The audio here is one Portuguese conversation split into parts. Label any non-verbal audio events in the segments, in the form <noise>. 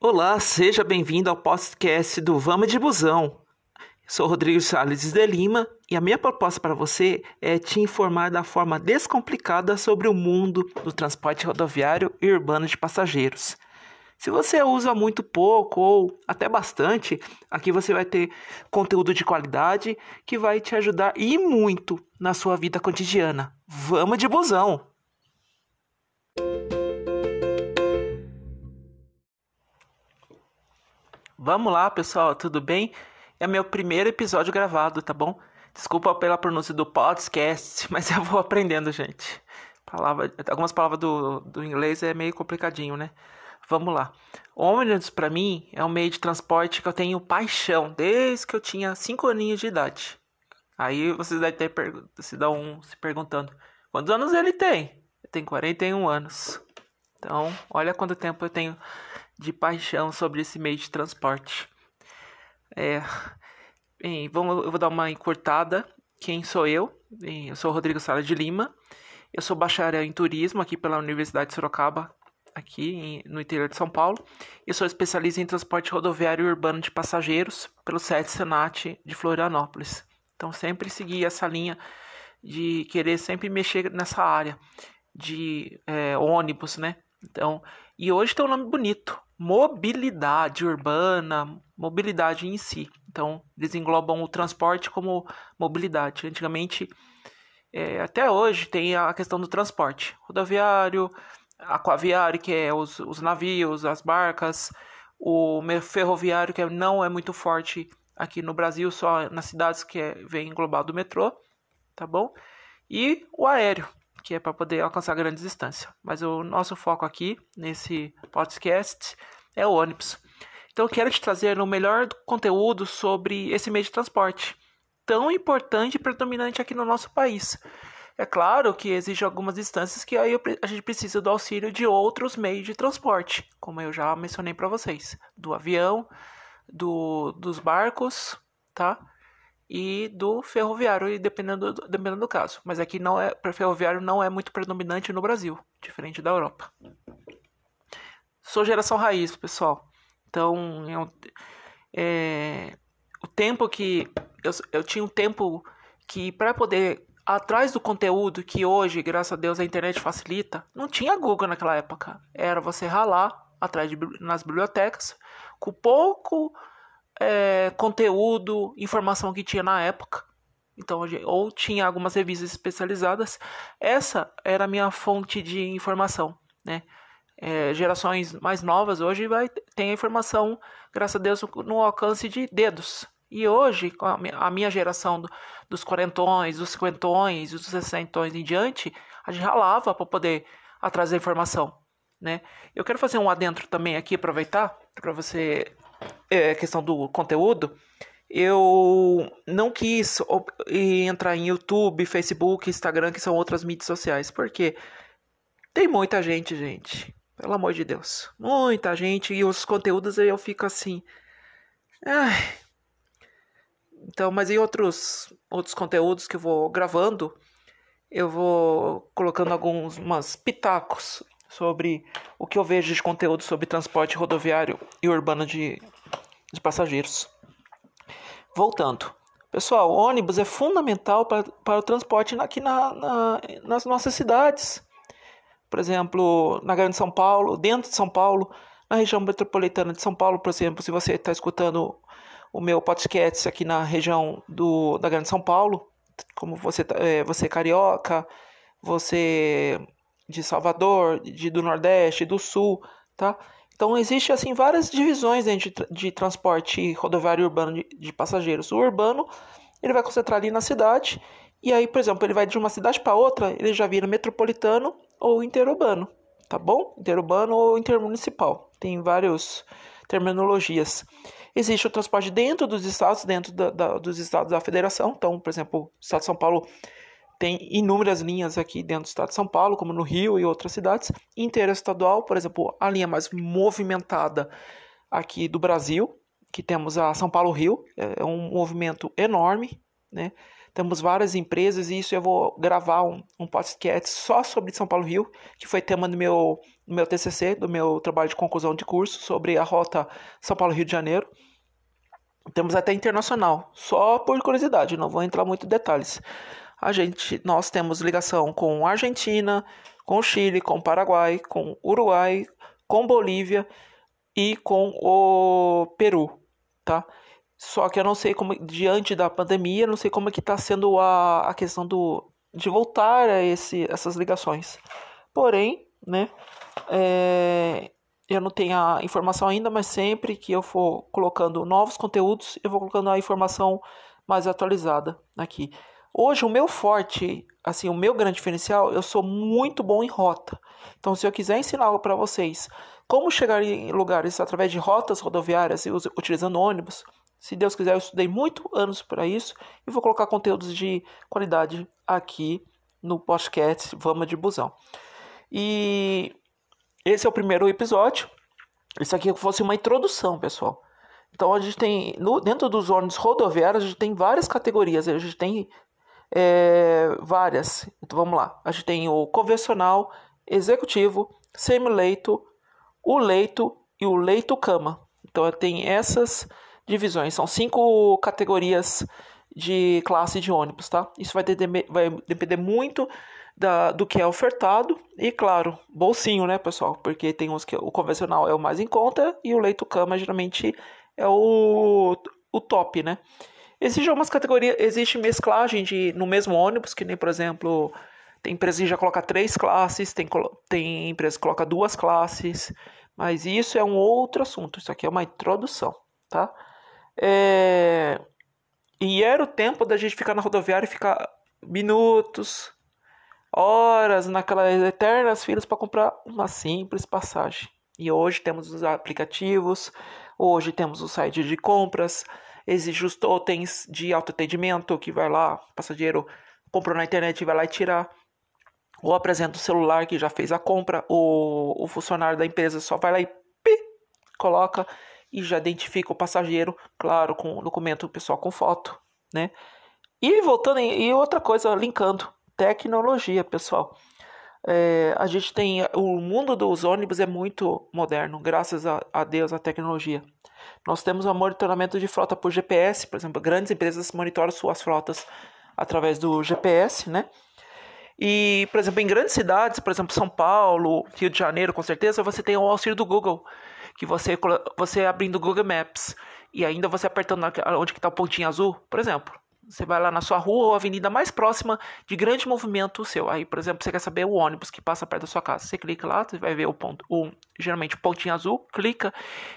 Olá, seja bem-vindo ao podcast do Vamos de Busão. Sou Rodrigo Salles de Lima e a minha proposta para você é te informar da forma descomplicada sobre o mundo do transporte rodoviário e urbano de passageiros. Se você usa muito pouco ou até bastante, aqui você vai ter conteúdo de qualidade que vai te ajudar e muito na sua vida cotidiana. Vamos de busão! Vamos lá, pessoal, tudo bem? É meu primeiro episódio gravado, tá bom? Desculpa pela pronúncia do podcast, <laughs> mas eu vou aprendendo, gente. Palavra, algumas palavras do, do inglês é meio complicadinho, né? Vamos lá. Ônibus, para mim, é um meio de transporte que eu tenho paixão desde que eu tinha 5 aninhos de idade. Aí vocês devem ter se, um, se perguntando: quantos anos ele tem? Ele tem 41 anos. Então, olha quanto tempo eu tenho de paixão sobre esse meio de transporte. É, bem, vamos, eu vou dar uma encurtada. Quem sou eu? Bem, eu sou Rodrigo Sala de Lima. Eu sou bacharel em turismo aqui pela Universidade de Sorocaba, aqui em, no interior de São Paulo. Eu sou especialista em transporte rodoviário e urbano de passageiros pelo SET Senat de Florianópolis. Então sempre segui essa linha de querer sempre mexer nessa área de é, ônibus, né? Então, e hoje tem um nome bonito, mobilidade urbana, mobilidade em si. Então, eles englobam o transporte como mobilidade. Antigamente, é, até hoje, tem a questão do transporte rodoviário, aquaviário, que é os, os navios, as barcas, o ferroviário, que não é muito forte aqui no Brasil, só nas cidades que é, vem englobado o metrô, tá bom? E o aéreo, que é para poder alcançar grandes distâncias. Mas o nosso foco aqui, nesse podcast, é o ônibus. Então eu quero te trazer o melhor conteúdo sobre esse meio de transporte, tão importante e predominante aqui no nosso país. É claro que exige algumas distâncias que aí a gente precisa do auxílio de outros meios de transporte, como eu já mencionei para vocês, do avião, do, dos barcos, tá? E do ferroviário, dependendo do, dependendo do caso. Mas aqui não é, para ferroviário não é muito predominante no Brasil, diferente da Europa. Sou geração raiz, pessoal. Então, eu, é, o tempo que eu, eu tinha um tempo que para poder atrás do conteúdo que hoje, graças a Deus, a internet facilita, não tinha Google naquela época. Era você ralar atrás de, nas bibliotecas com pouco é, conteúdo, informação que tinha na época. Então, ou tinha algumas revistas especializadas. Essa era a minha fonte de informação, né? É, gerações mais novas hoje vai tem a informação, graças a Deus, no alcance de dedos. E hoje, a minha geração dos quarentões, dos cinquentões, dos sessentões em diante, a gente ralava para poder trazer informação, né? Eu quero fazer um adentro também aqui, aproveitar para você é, questão do conteúdo, eu não quis entrar em YouTube, Facebook, Instagram, que são outras mídias sociais, porque tem muita gente, gente. Pelo amor de Deus. Muita gente. E os conteúdos eu fico assim. Ai. Então, mas em outros, outros conteúdos que eu vou gravando, eu vou colocando alguns pitacos sobre o que eu vejo de conteúdo sobre transporte rodoviário e urbano de, de passageiros. Voltando. Pessoal, ônibus é fundamental para, para o transporte aqui na, na, nas nossas cidades. Por exemplo, na Grande São Paulo, dentro de São Paulo, na região metropolitana de São Paulo, por exemplo, se você está escutando o meu podcast aqui na região do, da Grande São Paulo, como você, tá, é, você é carioca, você de Salvador, de, do Nordeste, do Sul, tá? Então existe assim várias divisões de, de transporte rodoviário urbano de, de, passageiros. O urbano ele vai concentrar ali na cidade e aí, por exemplo, ele vai de uma cidade para outra, ele já vira metropolitano ou interurbano, tá bom? Interurbano ou intermunicipal. Tem várias terminologias. Existe o transporte dentro dos estados, dentro da, da, dos estados da federação. Então, por exemplo, o estado de São Paulo tem inúmeras linhas aqui dentro do estado de São Paulo, como no Rio e outras cidades. Interestadual, por exemplo, a linha mais movimentada aqui do Brasil, que temos a São Paulo-Rio, é um movimento enorme, né? Temos várias empresas e isso eu vou gravar um, um podcast só sobre São Paulo-Rio, que foi tema do meu no meu TCC, do meu trabalho de conclusão de curso sobre a rota São Paulo-Rio de Janeiro. Temos até internacional, só por curiosidade, não vou entrar muito em detalhes. A gente, nós temos ligação com Argentina, com Chile, com Paraguai, com Uruguai, com Bolívia e com o Peru, tá? Só que eu não sei como, diante da pandemia, não sei como é que está sendo a, a questão do, de voltar a esse, essas ligações. Porém, né, é, eu não tenho a informação ainda, mas sempre que eu for colocando novos conteúdos, eu vou colocando a informação mais atualizada aqui. Hoje, o meu forte, assim, o meu grande diferencial, eu sou muito bom em rota. Então, se eu quiser ensinar para vocês, como chegar em lugares através de rotas rodoviárias e utilizando ônibus, se Deus quiser, eu estudei muito anos para isso e vou colocar conteúdos de qualidade aqui no podcast Vamos de Busão. E esse é o primeiro episódio. Isso aqui fosse uma introdução, pessoal. Então a gente tem, no, dentro dos ônibus rodoviários, a gente tem várias categorias. A gente tem é, várias. Então vamos lá. A gente tem o convencional, executivo, semi-leito, o leito e o leito-cama. Então tem essas divisões. São cinco categorias de classe de ônibus, tá? Isso vai, vai depender muito da, do que é ofertado e, claro, bolsinho, né, pessoal? Porque tem uns que o convencional é o mais em conta e o leito cama geralmente é o, o top, né? Existem algumas categorias, existe mesclagem de, no mesmo ônibus, que nem, por exemplo, tem empresa que já coloca três classes, tem, tem empresa que coloca duas classes, mas isso é um outro assunto, isso aqui é uma introdução, tá? É... E era o tempo da gente ficar na rodoviária e ficar minutos, horas naquelas eternas filas para comprar uma simples passagem. E hoje temos os aplicativos, hoje temos o site de compras, existem os totens de autoatendimento que vai lá, o passageiro comprou na internet e vai lá e tirar. Ou apresenta o celular que já fez a compra, o, o funcionário da empresa só vai lá e pi, coloca e já identifica o passageiro, claro, com o documento pessoal com foto, né? E voltando, e outra coisa, linkando, tecnologia, pessoal. É, a gente tem, o mundo dos ônibus é muito moderno, graças a, a Deus, a tecnologia. Nós temos o monitoramento de frota por GPS, por exemplo, grandes empresas monitoram suas frotas através do GPS, né? E, por exemplo, em grandes cidades, por exemplo, São Paulo, Rio de Janeiro, com certeza, você tem o auxílio do Google que você, você abrindo o Google Maps e ainda você apertando onde que está o pontinho azul, por exemplo, você vai lá na sua rua ou avenida mais próxima de grande movimento seu. Aí, por exemplo, você quer saber o ônibus que passa perto da sua casa. Você clica lá, você vai ver o ponto, o, geralmente o pontinho azul, clica,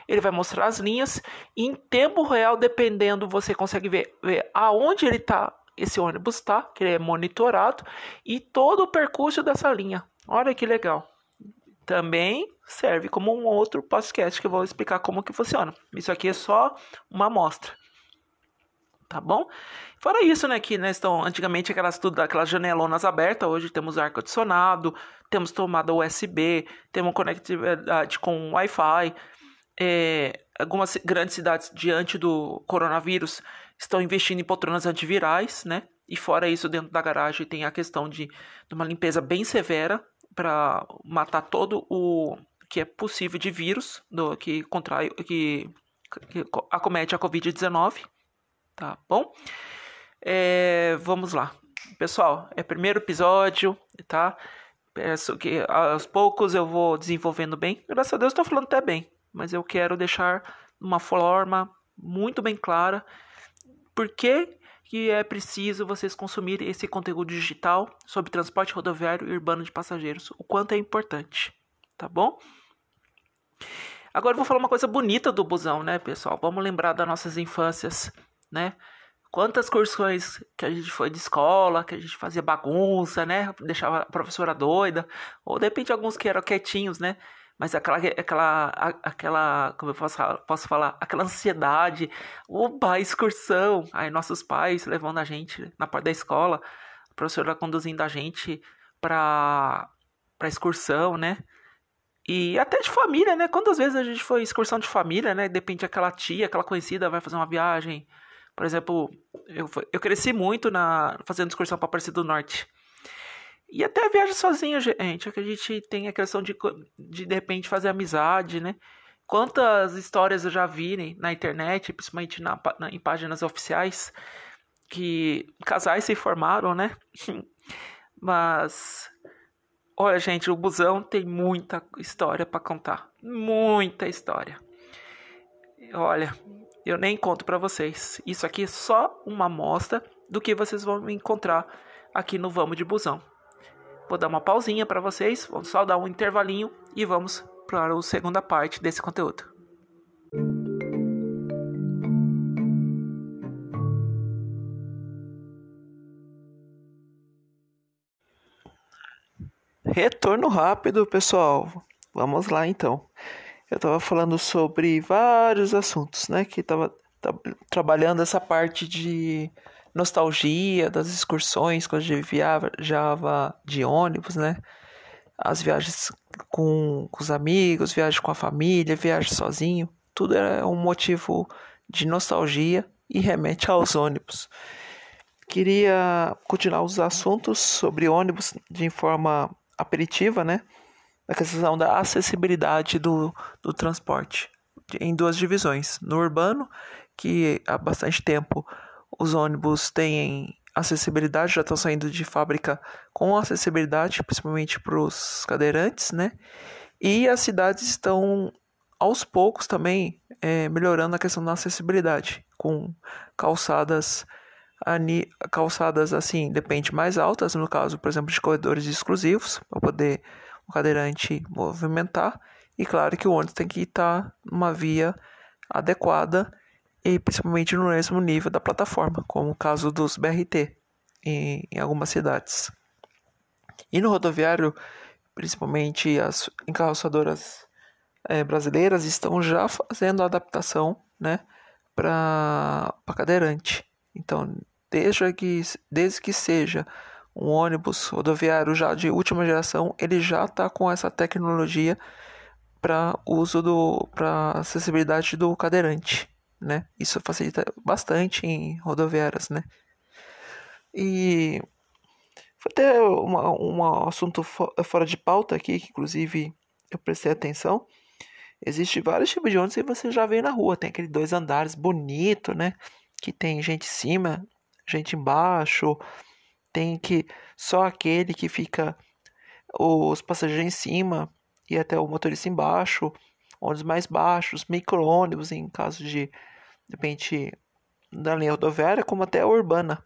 ele vai mostrar as linhas. E em tempo real, dependendo, você consegue ver, ver aonde ele está, esse ônibus está, que ele é monitorado, e todo o percurso dessa linha. Olha que legal também serve como um outro podcast que eu vou explicar como que funciona. Isso aqui é só uma amostra. Tá bom? Fora isso, né, que né, estão antigamente aquelas tudo aquelas janelonas abertas, hoje temos ar condicionado, temos tomada USB, temos conectividade com Wi-Fi. É, algumas grandes cidades diante do coronavírus estão investindo em poltronas antivirais, né? E fora isso, dentro da garagem tem a questão de, de uma limpeza bem severa para matar todo o que é possível de vírus do, que contrai que, que acomete a Covid-19, tá bom? É, vamos lá, pessoal, é primeiro episódio, tá? Peço que aos poucos eu vou desenvolvendo bem. Graças a Deus estou falando até bem, mas eu quero deixar uma forma muito bem clara porque que é preciso vocês consumirem esse conteúdo digital sobre transporte rodoviário e urbano de passageiros, o quanto é importante, tá bom? Agora eu vou falar uma coisa bonita do busão, né, pessoal? Vamos lembrar das nossas infâncias, né? Quantas excursões que a gente foi de escola, que a gente fazia bagunça, né? Deixava a professora doida, ou de repente alguns que eram quietinhos, né? mas aquela, aquela, aquela, como eu posso, posso falar, aquela ansiedade, oba, excursão, aí nossos pais levando a gente na parte da escola, a professora conduzindo a gente para para excursão, né? E até de família, né? Quantas vezes a gente foi excursão de família, né? Depende aquela tia, aquela conhecida vai fazer uma viagem. Por exemplo, eu, eu cresci muito na fazendo excursão para Aparecida do Norte. E até viaja sozinho, gente. É que a gente tem a questão de, de de repente fazer amizade, né? Quantas histórias eu já vi na internet, principalmente na, na, em páginas oficiais, que casais se formaram, né? <laughs> Mas, olha, gente, o busão tem muita história para contar. Muita história. Olha, eu nem conto para vocês. Isso aqui é só uma amostra do que vocês vão encontrar aqui no Vamos de Busão. Vou dar uma pausinha para vocês, vamos só dar um intervalinho e vamos para a segunda parte desse conteúdo. Retorno rápido, pessoal. Vamos lá então. Eu estava falando sobre vários assuntos, né? Que estava trabalhando essa parte de nostalgia das excursões quando a gente viajava de ônibus, né? As viagens com, com os amigos, viagens com a família, viagem sozinho, tudo é um motivo de nostalgia e remete aos ônibus. Queria continuar os assuntos sobre ônibus de forma aperitiva, né? A questão da acessibilidade do, do transporte em duas divisões. No urbano, que há bastante tempo os ônibus têm acessibilidade, já estão saindo de fábrica com acessibilidade, principalmente para os cadeirantes, né? E as cidades estão aos poucos também é, melhorando a questão da acessibilidade, com calçadas calçadas assim, depende mais altas, no caso, por exemplo, de corredores exclusivos, para poder o cadeirante movimentar. E claro que o ônibus tem que estar numa via adequada e principalmente no mesmo nível da plataforma, como o caso dos BRT em, em algumas cidades. E no rodoviário, principalmente as encarroçadoras é, brasileiras estão já fazendo a adaptação né, para cadeirante. Então, desde que, desde que seja um ônibus rodoviário já de última geração, ele já está com essa tecnologia para uso do para acessibilidade do cadeirante né? Isso facilita bastante em rodoviárias, né? E foi até um assunto fora de pauta aqui, que inclusive eu prestei atenção. Existe vários tipos de ônibus que você já vê na rua. Tem aquele dois andares bonito, né? Que tem gente em cima, gente embaixo. Tem que só aquele que fica os passageiros em cima e até o motorista embaixo. Ônibus mais baixos, micro-ônibus em caso de de repente, da linha rodoviária, como até a urbana.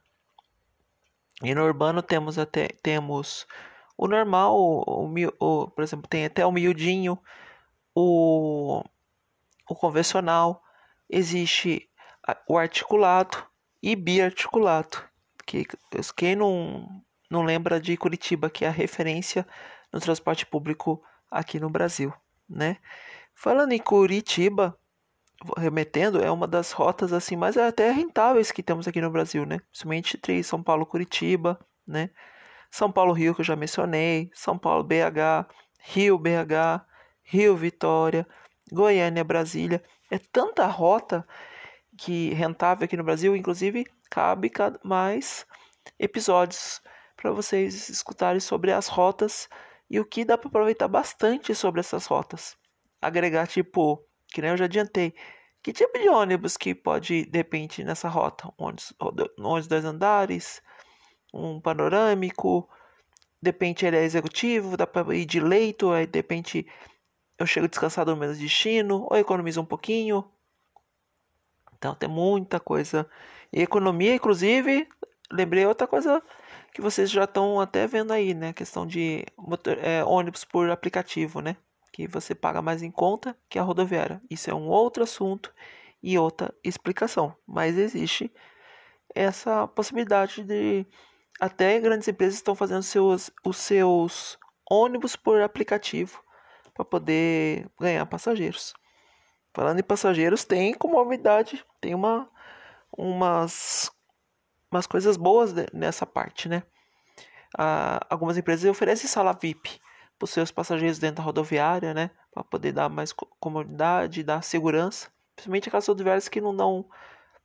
E no urbano temos até temos o normal, o, o, o por exemplo, tem até o miudinho, o, o convencional, existe o articulado e biarticulado. Que quem não, não lembra de Curitiba, que é a referência no transporte público aqui no Brasil, né? Falando em Curitiba, remetendo, é uma das rotas assim mais até rentáveis que temos aqui no Brasil, né? Principalmente entre São Paulo, Curitiba, né? São Paulo, Rio, que eu já mencionei, São Paulo, BH, Rio, BH, Rio, Vitória, Goiânia, Brasília. É tanta rota que rentável aqui no Brasil, inclusive cabe mais episódios para vocês escutarem sobre as rotas e o que dá para aproveitar bastante sobre essas rotas. Agregar tipo que nem eu já adiantei. Que tipo de ônibus que pode, de repente, nessa rota? Um ônibus, ônibus dois andares, um panorâmico, de repente ele é executivo, dá para ir de leito, aí de repente eu chego descansado no mesmo destino, ou economizo um pouquinho. Então tem muita coisa. E economia, inclusive, lembrei outra coisa que vocês já estão até vendo aí, né? A questão de motor, é, ônibus por aplicativo, né? que você paga mais em conta que a rodoviária. Isso é um outro assunto e outra explicação, mas existe essa possibilidade de até grandes empresas estão fazendo seus, os seus ônibus por aplicativo para poder ganhar passageiros. Falando em passageiros, tem como novidade, tem uma umas umas coisas boas nessa parte, né? Ah, algumas empresas oferecem sala VIP para os seus passageiros dentro da rodoviária, né? Para poder dar mais comodidade, dar segurança. Principalmente aquelas rodoviárias que não dão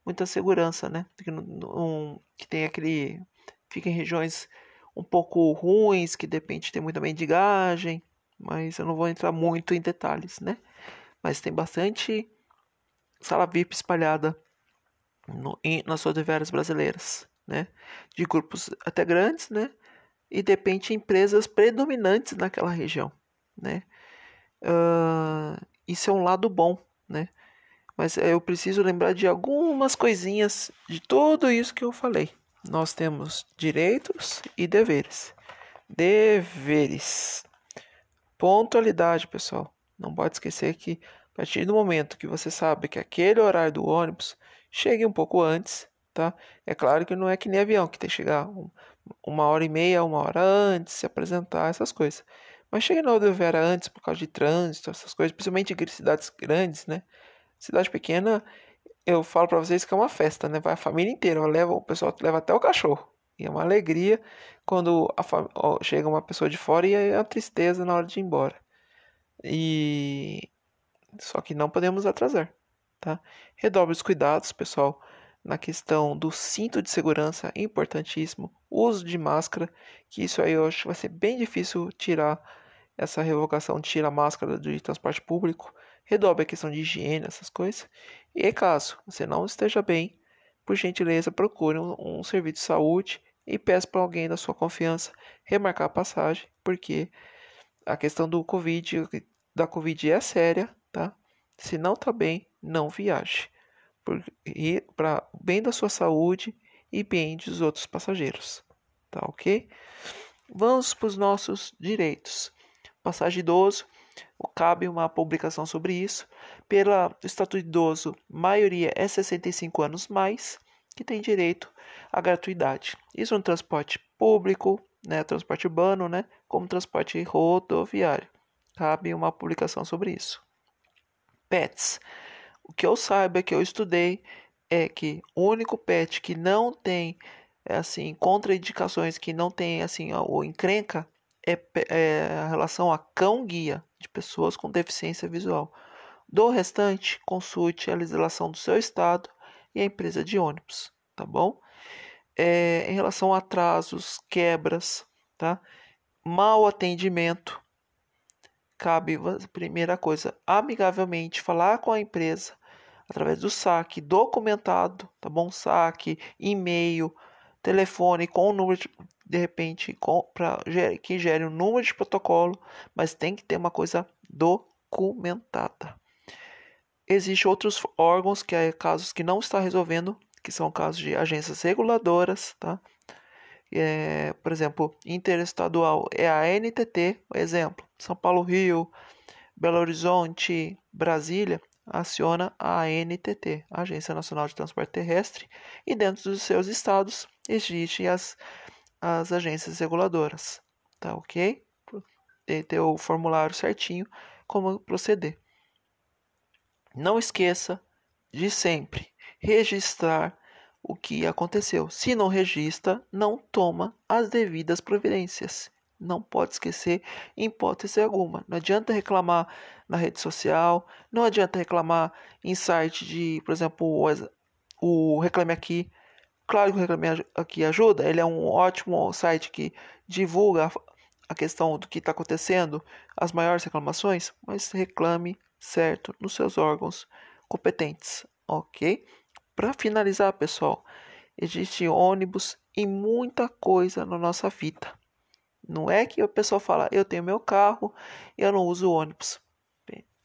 muita segurança, né? Que, não, que tem aquele. Fica em regiões um pouco ruins, que de repente tem muita mendigagem, mas eu não vou entrar muito em detalhes, né? Mas tem bastante sala VIP espalhada no, em, nas rodoviárias brasileiras, né? De grupos até grandes, né? E de repente empresas predominantes naquela região, né? Uh, isso é um lado bom, né? Mas eu preciso lembrar de algumas coisinhas de tudo isso que eu falei. Nós temos direitos e deveres. Deveres. Pontualidade, pessoal. Não pode esquecer que a partir do momento que você sabe que aquele horário do ônibus chegue um pouco antes, tá? É claro que não é que nem avião, que tem que chegar uma hora e meia, uma hora antes, se apresentar, essas coisas. Mas chegue na rodoviária antes por causa de trânsito, essas coisas, principalmente em cidades grandes, né? Cidade pequena, eu falo para vocês que é uma festa, né? Vai a família inteira, leva, o pessoal leva até o cachorro. E é uma alegria quando a, chega uma pessoa de fora e é uma tristeza na hora de ir embora. E só que não podemos atrasar, tá? Redobre os cuidados, pessoal, na questão do cinto de segurança, importantíssimo. Uso de máscara, que isso aí eu acho que vai ser bem difícil tirar essa revogação de tirar a máscara de transporte público redobre a questão de higiene, essas coisas. E caso você não esteja bem, por gentileza, procure um, um serviço de saúde e peça para alguém da sua confiança remarcar a passagem, porque a questão do Covid, da Covid é séria, tá? Se não está bem, não viaje. Para bem da sua saúde e bem dos outros passageiros, tá ok? Vamos para os nossos direitos. Passagem idoso cabe uma publicação sobre isso. Pela Estatuto Idoso, maioria é 65 anos mais, que tem direito à gratuidade. Isso no transporte público, né, transporte urbano, né, como transporte rodoviário. Cabe uma publicação sobre isso. PETs. O que eu saiba, que eu estudei, é que o único PET que não tem assim contraindicações, que não tem assim o encrenca, é, é a relação a cão guia de pessoas com deficiência visual. Do restante, consulte a legislação do seu estado e a empresa de ônibus, tá bom? É, em relação a atrasos, quebras, tá? Mal atendimento, cabe, primeira coisa, amigavelmente falar com a empresa através do saque documentado, tá bom? Saque, e-mail, telefone com o número de, de repente para que gere um número de protocolo, mas tem que ter uma coisa documentada. Existem outros órgãos que é casos que não está resolvendo, que são casos de agências reguladoras, tá? É, por exemplo, interestadual é a NTT, exemplo, São Paulo, Rio, Belo Horizonte, Brasília, aciona a ANTT, Agência Nacional de Transporte Terrestre, e dentro dos seus estados existem as, as agências reguladoras, tá ok? Tem ter o formulário certinho como proceder. Não esqueça de sempre registrar o que aconteceu. Se não registra, não toma as devidas providências. Não pode esquecer em hipótese alguma. Não adianta reclamar na rede social, não adianta reclamar em site de, por exemplo, o, Reclame Aqui. Claro que o Reclame Aqui ajuda, ele é um ótimo site que divulga a questão do que está acontecendo, as maiores reclamações, mas reclame certo nos seus órgãos competentes, ok? Para finalizar, pessoal, existe ônibus e muita coisa na nossa vida. Não é que a pessoa fala, eu tenho meu carro eu não uso ônibus.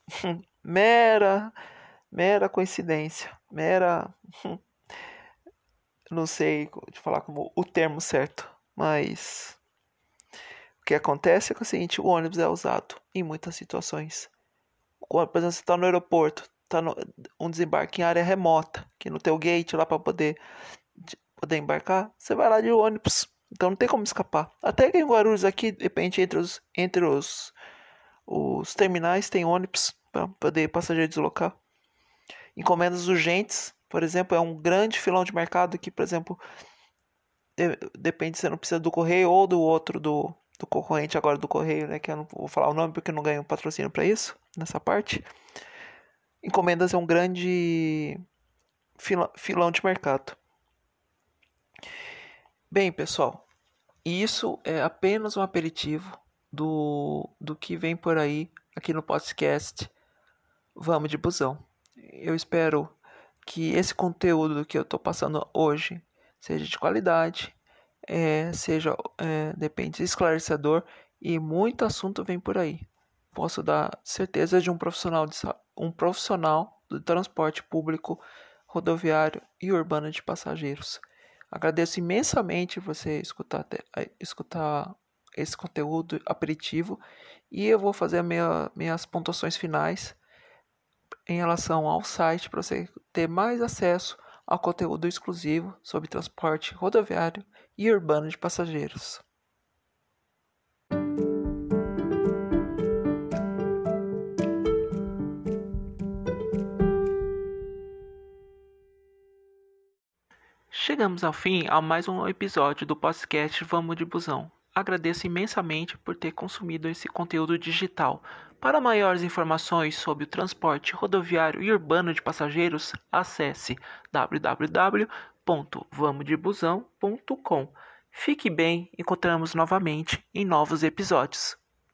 <laughs> mera, mera coincidência, mera. <laughs> não sei de falar como o termo certo, mas o que acontece é, que é o seguinte: o ônibus é usado em muitas situações. Quando, por exemplo, você está no aeroporto, está um desembarque em área remota, que no teu gate lá para poder poder embarcar, você vai lá de ônibus. Então não tem como escapar. Até que em Guarulhos aqui, de repente, entre os, entre os, os terminais tem ônibus para poder passageiro deslocar. Encomendas urgentes, por exemplo, é um grande filão de mercado que, por exemplo, depende se você não precisa do correio ou do outro do, do concorrente agora do correio, né? Que eu não vou falar o nome porque eu não ganho patrocínio para isso nessa parte. Encomendas é um grande filão de mercado. Bem, pessoal, isso é apenas um aperitivo do, do que vem por aí aqui no podcast Vamos de Busão. Eu espero que esse conteúdo que eu estou passando hoje seja de qualidade, é, seja, é, depende, esclarecedor e muito assunto vem por aí. Posso dar certeza de um profissional, de, um profissional do transporte público, rodoviário e urbano de passageiros. Agradeço imensamente você escutar, escutar esse conteúdo aperitivo e eu vou fazer minha, minhas pontuações finais em relação ao site para você ter mais acesso ao conteúdo exclusivo sobre transporte rodoviário e urbano de passageiros. Chegamos ao fim a mais um episódio do podcast Vamos de Busão. Agradeço imensamente por ter consumido esse conteúdo digital. Para maiores informações sobre o transporte rodoviário e urbano de passageiros, acesse www.vamosdebusão.com. Fique bem, encontramos novamente em novos episódios.